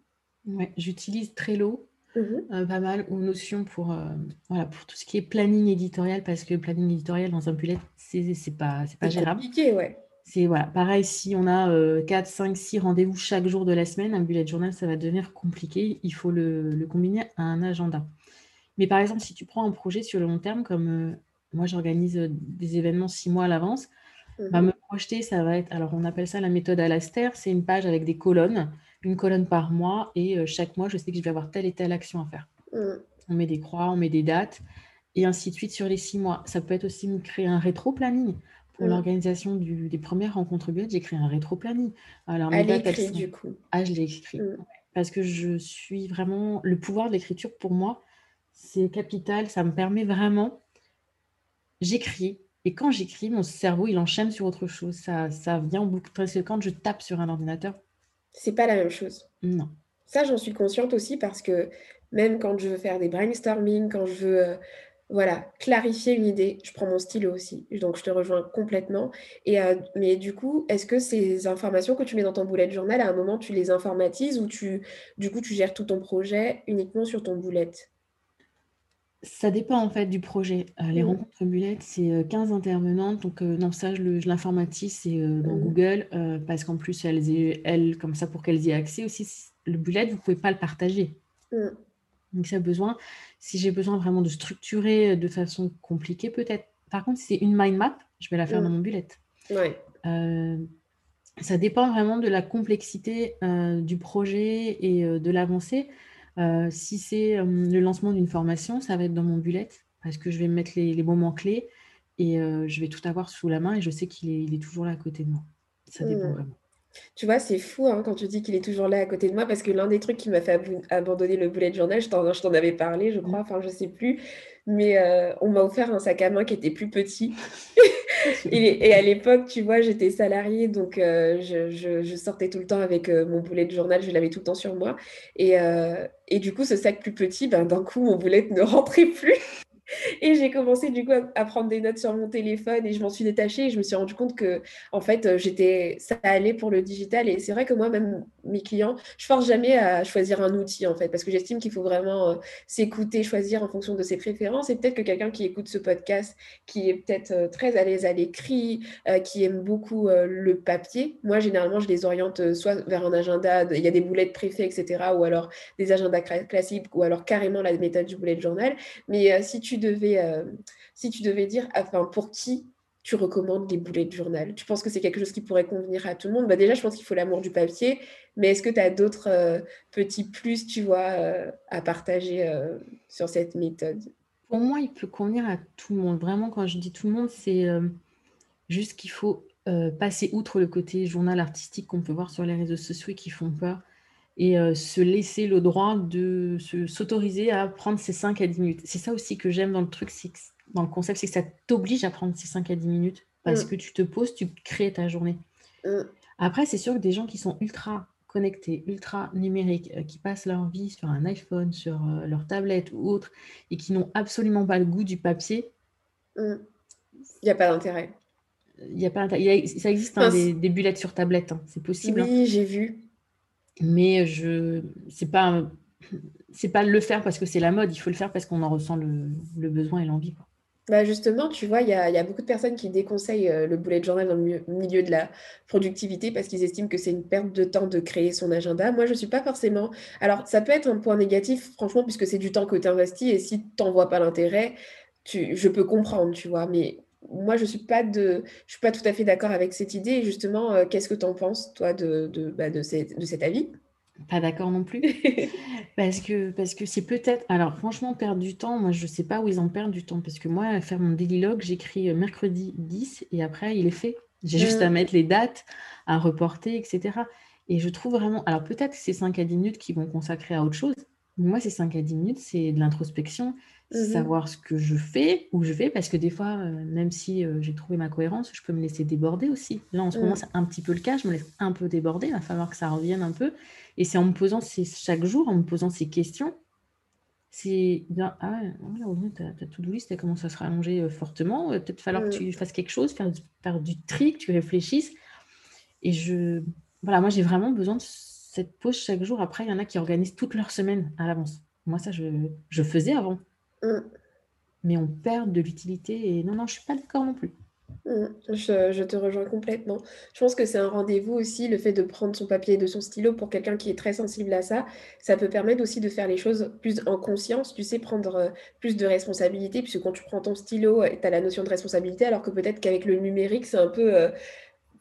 Ouais, j'utilise Trello mmh euh, pas mal ou Notion pour, euh, voilà, pour tout ce qui est planning éditorial parce que planning éditorial dans un bullet, c'est c'est pas, c'est pas gérable. compliqué, ouais. C'est voilà, pareil, si on a 4, 5, 6 rendez-vous chaque jour de la semaine, un bullet journal, ça va devenir compliqué. Il faut le, le combiner à un agenda. Mais par exemple, si tu prends un projet sur le long terme, comme euh, moi j'organise des événements six mois à l'avance, bah, mmh me projeter, ça va être, alors on appelle ça la méthode Alastair, c'est une page avec des colonnes une colonne par mois et euh, chaque mois, je sais que je vais avoir telle et telle action à faire. Mm. On met des croix, on met des dates et ainsi de suite sur les six mois. Ça peut être aussi créer un rétro-planning. Pour mm. l'organisation des premières rencontres bêtes, j'ai créé un rétro-planning. Alors, mes dates, du coup. Ah, je l'ai écrit. Mm. Parce que je suis vraiment... Le pouvoir de l'écriture, pour moi, c'est capital. Ça me permet vraiment... J'écris. Et quand j'écris, mon cerveau, il enchaîne sur autre chose. Ça, ça vient en boucle. Parce que quand je tape sur un ordinateur, c'est pas la même chose. Non. Ça, j'en suis consciente aussi parce que même quand je veux faire des brainstorming, quand je veux euh, voilà, clarifier une idée, je prends mon stylo aussi. Donc, je te rejoins complètement. Et, euh, mais du coup, est-ce que ces informations que tu mets dans ton bullet journal, à un moment, tu les informatises ou tu, du coup, tu gères tout ton projet uniquement sur ton bullet? Ça dépend en fait du projet. Euh, les mmh. rencontres bullet, c'est 15 intervenantes. Donc, non, ça, je l'informatise, c'est dans mmh. Google, parce qu'en plus, elles, elles, comme ça, pour qu'elles y aient accès aussi, le bullet, vous ne pouvez pas le partager. Mm. Donc, ça besoin, si j'ai besoin vraiment de structurer de façon compliquée, peut-être. Par contre, si c'est une mind map, je vais la faire dans mon bullet. Ouais. Euh, ça dépend vraiment de la complexité euh, du projet et euh, de l'avancée. Euh, si c'est euh, le lancement d'une formation, ça va être dans mon bullet parce que je vais mettre les, les moments clés et euh, je vais tout avoir sous la main et je sais qu'il est, il est toujours là à côté de moi. Ça dépend Mm. vraiment. Tu vois, c'est fou hein, quand tu dis qu'il est toujours là à côté de moi, parce que l'un des trucs qui m'a fait abandonner le bullet journal, je t'en, je t'en avais parlé, je Mm. crois, enfin je sais plus, mais on m'a offert un sac à main qui était plus petit. (laughs) (laughs) Et, à l'époque, tu vois, j'étais salariée, donc euh, je, sortais tout le temps avec euh, mon bullet journal, je l'avais tout le temps sur moi. Et, euh, et du coup, ce sac plus petit, ben, d'un coup, mon bullet ne rentrait plus. (laughs) Et j'ai commencé du coup à, prendre des notes sur mon téléphone et je m'en suis détachée et je me suis rendu compte que en fait j'étais ça allait pour le digital et c'est vrai que moi même mes clients je force jamais à choisir un outil en fait parce que j'estime qu'il faut vraiment euh, s'écouter choisir en fonction de ses préférences. Et peut-être que quelqu'un qui écoute ce podcast qui est peut-être euh, très à l'aise à l'écrit euh, qui aime beaucoup le papier moi généralement je les oriente soit vers un agenda il y a des boulettes préfets etc ou alors des agendas cla- classiques ou alors carrément la méthode du bullet journal. Mais si tu devais, si tu devais dire, enfin, pour qui tu recommandes les boulets de journal? Tu penses que c'est quelque chose qui pourrait convenir à tout le monde? Bah, Déjà, je pense qu'il faut l'amour du papier, mais est-ce que tu as d'autres euh, petits plus, tu vois, euh, à partager euh, sur cette méthode? Pour moi, il peut convenir à tout le monde. Vraiment, quand je dis tout le monde, c'est juste qu'il faut passer outre le côté journal artistique qu'on peut voir sur les réseaux sociaux et qui font peur et se laisser le droit de se- s'autoriser à prendre ces 5 à 10 minutes. C'est ça aussi que j'aime dans le truc, c'est dans le concept, c'est que ça t'oblige à prendre ces 5 à 10 minutes parce Mm. que tu te poses, tu crées ta journée. Mm. Après, c'est sûr que des gens qui sont ultra connectés, ultra numériques, euh, qui passent leur vie sur un iPhone, sur euh, leur tablette ou autre, et qui n'ont absolument pas le goût du papier, Il n'y a pas d'intérêt. il a pas, a- ça existe hein, des, des bullets sur tablette, hein, c'est possible, hein. Oui, j'ai vu. mais je, c'est pas, c'est pas le faire parce que c'est la mode, il faut le faire parce qu'on en ressent le, le besoin et l'envie. quoi. Bah justement, tu vois, il y a, beaucoup de personnes qui déconseillent euh, le bullet journal dans le milieu, de la productivité parce qu'ils estiment que c'est une perte de temps de créer son agenda. Moi, je ne suis pas forcément... Alors, ça peut être un point négatif, franchement, puisque c'est du temps que tu investis et si tu n'en vois pas l'intérêt, tu... je peux comprendre, tu vois. Mais moi, je ne suis pas de... suis pas tout à fait d'accord avec cette idée. Et justement, euh, qu'est-ce que tu en penses, toi, de, de, bah, de cet avis? Pas d'accord non plus. (laughs) Parce que parce que c'est peut-être. Alors, franchement, perdre du temps, moi, je ne sais pas où ils en perdent du temps. Parce que moi, faire mon daily log, j'écris euh, mercredi 10 et après, il est fait. J'ai juste à Mm. mettre les dates, à reporter, etc. Et je trouve vraiment. Alors, peut-être que c'est 5 à 10 minutes qui vont consacrer à autre chose. Mais moi, ces 5 à 10 minutes, c'est de l'introspection, Mhm. savoir ce que je fais, où je vais. Parce que des fois, euh, même si euh, j'ai trouvé ma cohérence, je peux me laisser déborder aussi. Là, en ce moment, Mm. c'est un petit peu le cas. Je me laisse un peu déborder. Il va falloir que ça revienne un peu. Et c'est en me posant ces, chaque jour, en me posant ces questions, c'est ah ouais, voilà, Audrey, ta, ta to-do list, elle commence à se rallonger euh, fortement. Euh, peut-être falloir que Mm. tu fasses quelque chose, faire, faire du tri, que tu réfléchisses. Et je, voilà, moi, j'ai vraiment besoin de cette pause chaque jour. Après, il y en a qui organisent toute leur semaine à l'avance. Moi, ça, je, je faisais avant. Mm. Mais on perd de l'utilité. Et non, non, je suis pas d'accord non plus. Mm, Je, je te rejoins complètement. Je pense que c'est un rendez-vous aussi, le fait de prendre son papier et de son stylo pour quelqu'un qui est très sensible à ça. Ça peut permettre aussi de faire les choses plus en conscience, tu sais, prendre euh, plus de responsabilité, puisque quand tu prends ton stylo, tu as la notion de responsabilité, alors que peut-être qu'avec le numérique, c'est un peu euh,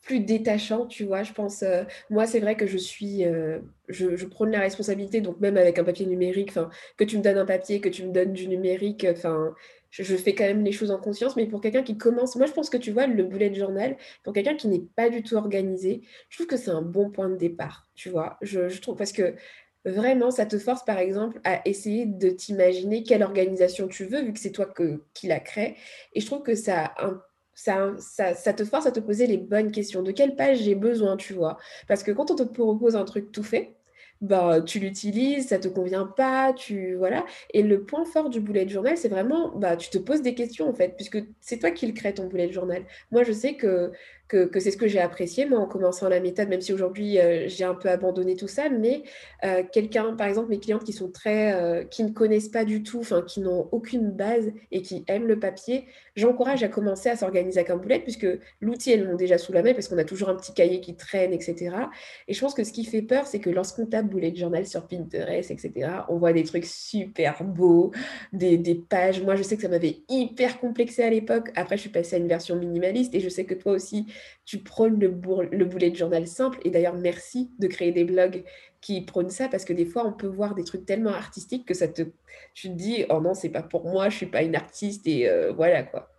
plus détachant, tu vois. Je pense, euh, moi, c'est vrai que je suis, euh, je, prône la responsabilité, donc même avec un papier numérique, enfin, que tu me donnes un papier, que tu me donnes du numérique, enfin, je, fais quand même les choses en conscience, mais pour quelqu'un qui commence, moi, je pense que tu vois, le bullet journal, pour quelqu'un qui n'est pas du tout organisé, je trouve que c'est un bon point de départ, tu vois. Je, trouve, parce que vraiment, ça te force, par exemple, à essayer de t'imaginer quelle organisation tu veux, vu que c'est toi que, qui la crée, et je trouve que ça un- ça, te force à te poser les bonnes questions. De quelle page j'ai besoin, tu vois? Parce que quand on te propose un truc tout fait, bah, tu l'utilises, ça te convient pas, tu voilà. Et le point fort du bullet journal, c'est vraiment, bah, tu te poses des questions en fait, puisque c'est toi qui le crée ton bullet journal. Moi, je sais que que, c'est ce que j'ai apprécié, moi, en commençant la méthode, même si aujourd'hui, euh, j'ai un peu abandonné tout ça. Mais euh, quelqu'un, par exemple, mes clientes qui sont très, euh, qui ne connaissent pas du tout, enfin, qui n'ont aucune base et qui aiment le papier, j'encourage à commencer à s'organiser avec un boulette, puisque l'outil, elles l'ont déjà sous la main, parce qu'on a toujours un petit cahier qui traîne, etc. Et je pense que ce qui fait peur, c'est que lorsqu'on tape bullet journal sur Pinterest, etc., on voit des trucs super beaux, des, des pages. Moi, je sais que ça m'avait hyper complexé à l'époque. Après, je suis passée à une version minimaliste et je sais que toi aussi, tu prônes le, le bullet journal simple. Et d'ailleurs, merci de créer des blogs qui prônent ça parce que des fois, on peut voir des trucs tellement artistiques que ça te, tu te dis, oh non, c'est pas pour moi, je suis pas une artiste et euh, voilà quoi.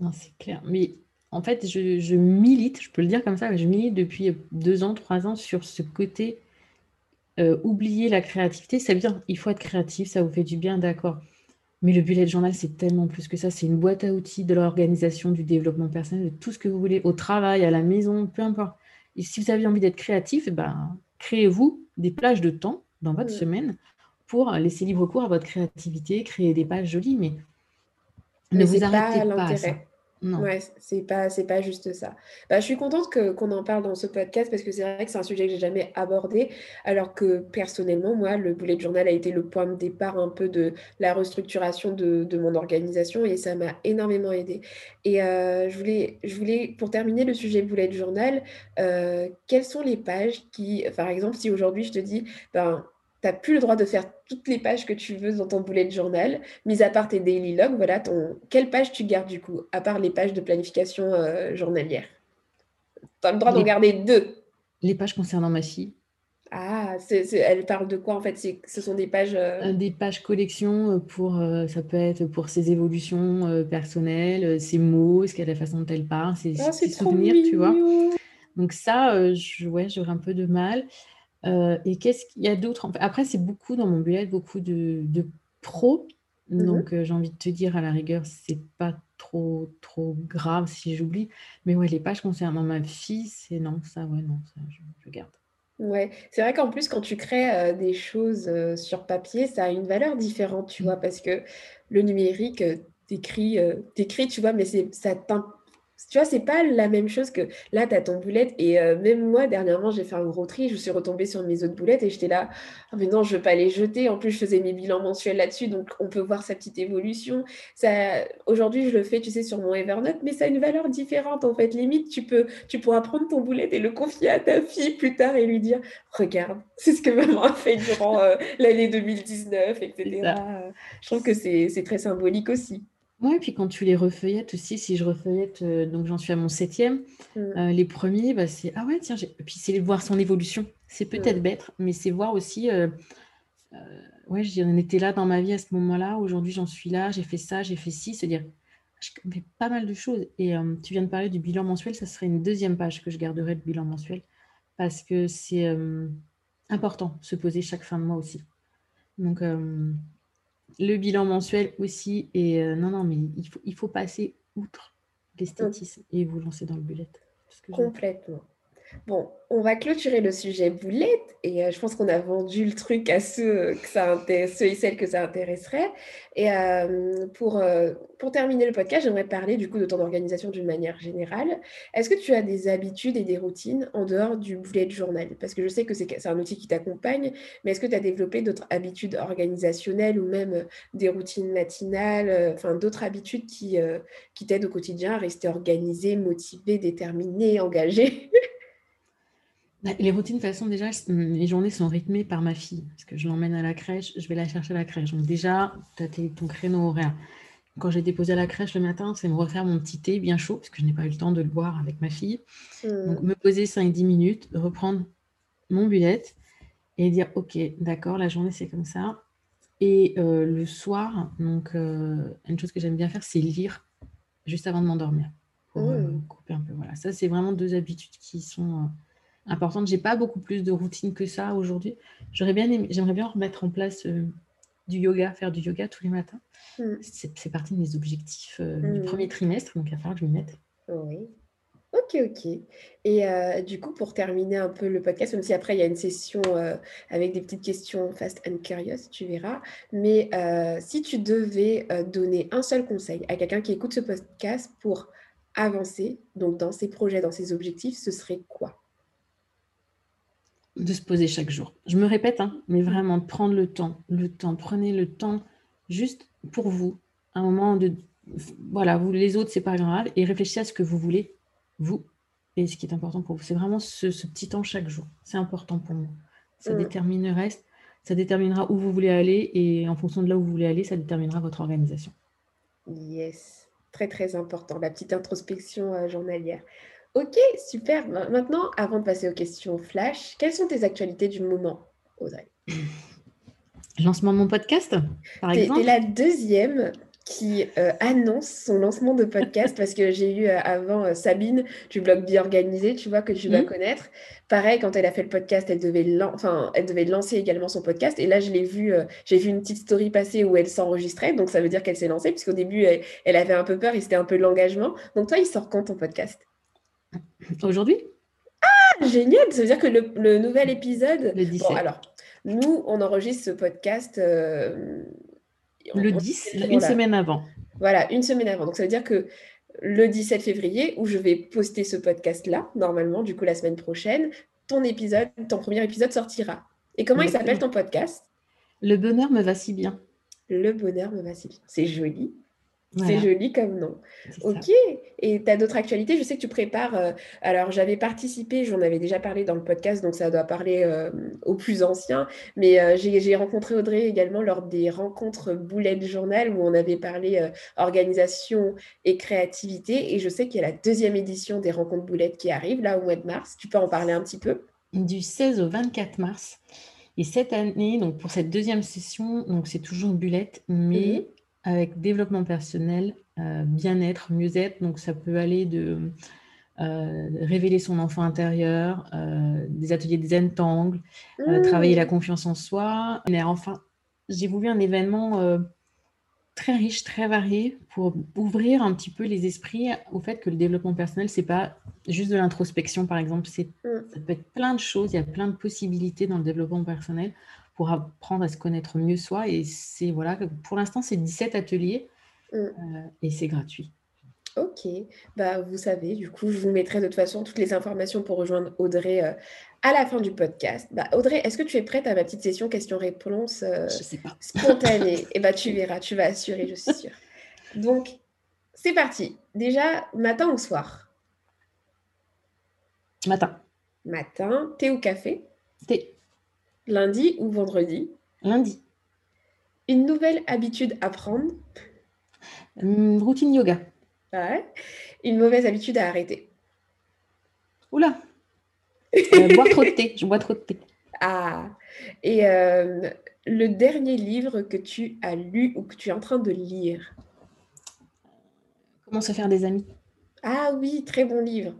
Non, c'est clair. Mais en fait, je, milite, je peux le dire comme ça, je milite depuis deux ans, trois ans sur ce côté euh, oublier la créativité. Ça veut dire, il faut être créatif, ça vous fait du bien, d'accord. Mais le bullet journal, c'est tellement plus que ça. C'est une boîte à outils de l'organisation, du développement personnel, de tout ce que vous voulez, au travail, à la maison, peu importe. Et si vous avez envie d'être créatif, ben, créez-vous des plages de temps dans votre mm. semaine pour laisser libre cours à votre créativité, créer des pages jolies, mais, ne vous arrêtez pas à ça. Non. Ouais, c'est pas, c'est pas juste ça. Bah, je suis contente que, qu'on en parle dans ce podcast parce que c'est vrai que c'est un sujet que j'ai jamais abordé, alors que personnellement, moi, le bullet journal a été le point de départ un peu de la restructuration de, de mon organisation et ça m'a énormément aidé. Et euh, je, voulais, je voulais, pour terminer le sujet bullet journal, euh, quelles sont les pages qui, par exemple, si aujourd'hui je te dis, ben, n'as plus le droit de faire toutes les pages que tu veux dans ton bullet journal, mis à part tes daily logs, voilà, ton... quelle page tu gardes du coup, à part les pages de planification euh, journalière? Tu as le droit d'en garder deux. Les pages concernant ma fille. Ah, elle parle de quoi en fait? Ce sont des pages... Euh, euh, des pages collection pour, ça peut être pour ses évolutions personnelles, ses mots, ce qu'elle a la façon dont elle parle, ses, oh, souvenirs, tu vois. Donc ça, je, ouais, j'aurais un peu de mal. Euh, et qu'est-ce qu'il y a d'autre? Après, c'est beaucoup dans mon bullet, beaucoup de, de pros. Mmh Donc, euh, j'ai envie de te dire, à la rigueur, c'est pas trop, trop grave si j'oublie. Mais ouais, les pages concernant ma fille, c'est non, ça, ouais, non, ça, je, garde. Ouais, c'est vrai qu'en plus, quand tu crées euh, des choses sur papier, ça a une valeur différente, tu mmh. vois, parce que le numérique, t'écris, t'écris, tu vois, mais ça tu vois, c'est pas la même chose que là, tu as ton boulette. Et euh, même moi, dernièrement, j'ai fait un gros tri. Je suis retombée sur mes autres boulettes et j'étais là, oh, mais non, je veux pas les jeter. En plus, je faisais mes bilans mensuels là-dessus. Donc, on peut voir sa petite évolution. Ça, aujourd'hui, je le fais, tu sais, sur mon Evernote, mais ça a une valeur différente. En fait, limite, tu peux, tu pourras prendre ton boulette et le confier à ta fille plus tard et lui dire, regarde, c'est ce que maman a fait durant euh, l'année 2019, etc. Je trouve que c'est très symbolique aussi. Ouais, puis quand tu les refeuillettes aussi, si je refeuillette, euh, donc j'en suis à mon septième, mmh. euh, les premiers, bah, c'est ah ouais, tiens, puis c'est voir son évolution. C'est peut-être mmh. bête, mais c'est voir aussi, euh, ouais, je on était là dans ma vie à ce moment-là, aujourd'hui j'en suis là, j'ai fait ça, j'ai fait ci, c'est-à-dire, je fais pas mal de choses. Et tu viens de parler du bilan mensuel, ça serait une deuxième page que je garderais de bilan mensuel, parce que c'est important, se poser chaque fin de mois aussi. Donc, le bilan mensuel aussi. Et euh, non, non, mais il faut, il faut passer outre l'esthétisme et vous lancer dans le bullet. Complètement. Bon, on va clôturer le sujet boulette et euh, je pense qu'on a vendu le truc à ceux, que ça ceux et celles que ça intéresserait. Et euh, pour, euh, pour terminer le podcast, j'aimerais parler du coup de ton organisation d'une manière générale. Est-ce que tu as des habitudes et des routines en dehors du bullet journal? Parce que je sais que c'est un outil qui t'accompagne, mais est-ce que tu as développé d'autres habitudes organisationnelles ou même des routines matinales, enfin d'autres habitudes qui, qui t'aident au quotidien à rester organisé, motivé, déterminé, engagé? (laughs) les routines, de toute façon, déjà, les journées sont rythmées par ma fille. Parce que je l'emmène à la crèche, je vais la chercher à la crèche. Donc, déjà, tu as ton créneau horaire. Quand j'ai déposé à la crèche le matin, c'est me refaire mon petit thé bien chaud, parce que je n'ai pas eu le temps de le boire avec ma fille. Hmm. Donc, me poser 5-10 minutes, reprendre mon bullet et dire Ok, d'accord, la journée, c'est comme ça. Et euh, le soir, donc, euh, une chose que j'aime bien faire, c'est lire juste avant de m'endormir. Pour euh, hmm. couper un peu. Voilà, ça, c'est vraiment deux habitudes qui sont importante. J'ai pas beaucoup plus de routine que ça aujourd'hui. J'aurais bien j'aimerais bien remettre en place euh, du yoga, faire du yoga tous les matins. Hmm. C'est partie de mes objectifs euh, du hmm. premier trimestre, donc il va falloir que je m'y mette. Oui. Ok, ok. Et euh, du coup, pour terminer un peu le podcast, même si après il y a une session avec des petites questions fast and curious, tu verras. Mais si tu devais donner un seul conseil à quelqu'un qui écoute ce podcast pour avancer, donc dans ses projets, dans ses objectifs, ce serait quoi? De se poser chaque jour. Je me répète, hein, mais vraiment prendre le temps, le temps, prenez le temps juste pour vous, un moment de voilà, vous les autres, c'est pas grave, et réfléchissez à ce que vous voulez, vous, et ce qui est important pour vous. C'est vraiment ce, petit temps chaque jour. C'est important pour moi. Ça mm. détermine le reste, ça déterminera où vous voulez aller, et en fonction de là où vous voulez aller, ça déterminera votre organisation. Yes, très très important, la petite introspection euh, journalière. Ok, super. Maintenant, avant de passer aux questions flash, quelles sont tes actualités du moment, Audrey? Lancement de mon podcast, par exemple. T'es la deuxième qui euh, annonce son lancement de podcast parce que j'ai eu euh, avant euh, Sabine du blog Bien Organisé, tu vois, que tu dois mmh. connaître. Pareil, quand elle a fait le podcast, elle devait, enfin, elle devait lancer également son podcast. Et là, je l'ai vu, j'ai vu une petite story passer où elle s'enregistrait. Donc, ça veut dire qu'elle s'est lancée, puisqu'au début, elle, avait un peu peur et c'était un peu de l'engagement. Donc, toi, il sort quand ton podcast? Aujourd'hui? Ah, génial Ça veut dire que le, nouvel épisode. Le 17. Bon, alors, nous, on enregistre ce podcast le 10, une semaine avant. Voilà, une semaine avant. Donc ça veut dire que le 17 février, où je vais poster ce podcast-là, normalement, du coup la semaine prochaine, ton épisode, ton premier épisode sortira. Et comment il s'appelle ton podcast? Le bonheur me va si bien. Le bonheur me va si bien. C'est joli. C'est joli comme nom. Ok. Et tu as d'autres actualités? Je sais que tu prépares. Euh, alors, j'avais participé, j'en avais déjà parlé dans le podcast, donc ça doit parler euh, aux plus anciens. Mais euh, j'ai rencontré Audrey également lors des rencontres Bullet Journal où on avait parlé organisation et créativité. Et je sais qu'il y a la deuxième édition des rencontres Bullet qui arrive là au mois de mars. Tu peux en parler un petit peu? Du 16 au 24 mars. Et cette année, donc pour cette deuxième session, donc c'est toujours Bullet, mais. Avec développement personnel, euh, bien-être, mieux-être. Donc, ça peut aller de euh, révéler son enfant intérieur, euh, des ateliers de zen tangle, mmh. travailler la confiance en soi. Mais enfin, j'ai voulu un événement très riche, très varié pour ouvrir un petit peu les esprits au fait que le développement personnel, c'est pas juste de l'introspection, par exemple. C'est, mmh. ça peut être plein de choses, il y a plein de possibilités dans le développement personnel pour apprendre à se connaître mieux soi. Et c'est voilà, pour l'instant, c'est 17 ateliers mm. euh, et c'est gratuit. Ok, bah, vous savez, du coup, je vous mettrai de toute façon toutes les informations pour rejoindre Audrey euh, à la fin du podcast. Bah, Audrey, est-ce que tu es prête à ma petite session questions-réponses euh, spontanée Et (laughs) eh bah, tu verras, tu vas assurer, je suis sûre. Donc, c'est parti. Déjà, matin ou soir? Matin. Matin, thé ou café? Thé. Lundi ou vendredi Lundi. Une nouvelle habitude à prendre hum, Routine yoga. Ouais. Une mauvaise habitude à arrêter Oula (laughs) euh, Boire trop de thé. Je bois trop de thé. Ah Et euh, le dernier livre que tu as lu ou que tu es en train de lire? Comment se faire des amis Ah oui, très bon livre.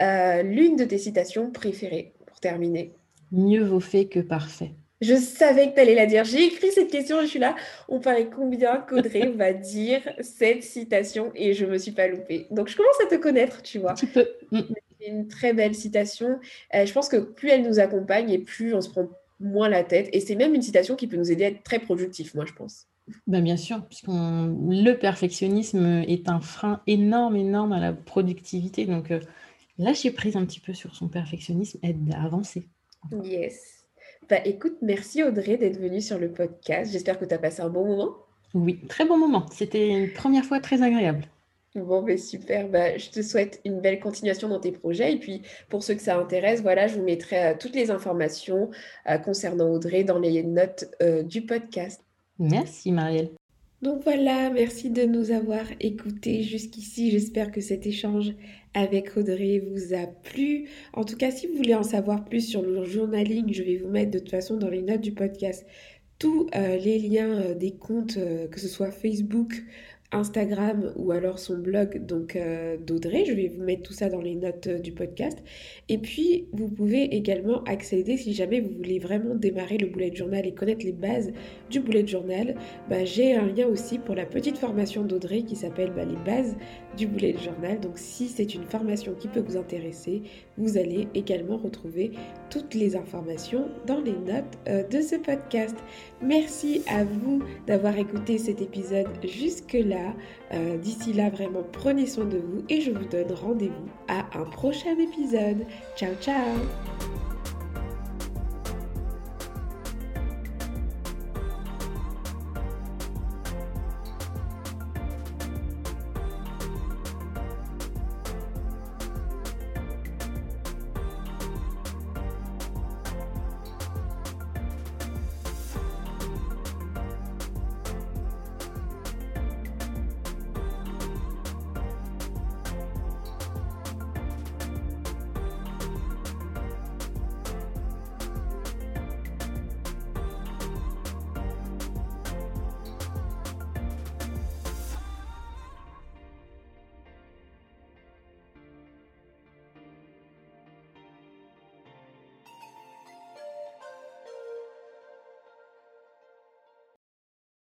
Euh, l'une de tes citations préférées pour terminer Mieux vaut fait que parfait. Je savais que tu allais la dire. J'ai écrit cette question, je suis là. On paraît combien qu'Audrey (laughs) va dire cette citation et je me suis pas loupée. Donc je commence à te connaître, tu vois. Tu peux. Mm. C'est une très belle citation. Euh, je pense que plus elle nous accompagne et plus on se prend moins la tête. Et c'est même une citation qui peut nous aider à être très productif, moi, je pense. Ben bien sûr, puisque le perfectionnisme est un frein énorme, énorme à la productivité. Donc, euh, lâcher prise un petit peu sur son perfectionnisme aide à avancer. Yes. Bah écoute, merci Audrey d'être venue sur le podcast. J'espère que tu as passé un bon moment. Oui, très bon moment. C'était une première fois très agréable. Bon, ben super. Bah, je te souhaite une belle continuation dans tes projets. Et puis, pour ceux que ça intéresse, voilà, je vous mettrai euh, toutes les informations euh, concernant Audrey dans les notes euh, du podcast. Merci, Marielle. Donc voilà, merci de nous avoir écoutés jusqu'ici. J'espère que cet échange avec Audrey vous a plu. En tout cas, si vous voulez en savoir plus sur le journaling, je vais vous mettre de toute façon dans les notes du podcast tous euh, les liens euh, des comptes, euh, que ce soit Facebook, Instagram ou alors son blog donc euh, d'Audrey. Je vais vous mettre tout ça dans les notes euh, du podcast. Et puis vous pouvez également accéder si jamais vous voulez vraiment démarrer le bullet journal et connaître les bases du bullet journal. Bah, j'ai un lien aussi pour la petite formation d'Audrey qui s'appelle bah, les bases du bullet journal. Donc si c'est une formation qui peut vous intéresser, vous allez également retrouver toutes les informations dans les notes euh, de ce podcast. Merci à vous d'avoir écouté cet épisode jusque là. Euh, d'ici là, vraiment, prenez soin de vous et je vous donne rendez-vous à un prochain épisode. Ciao, ciao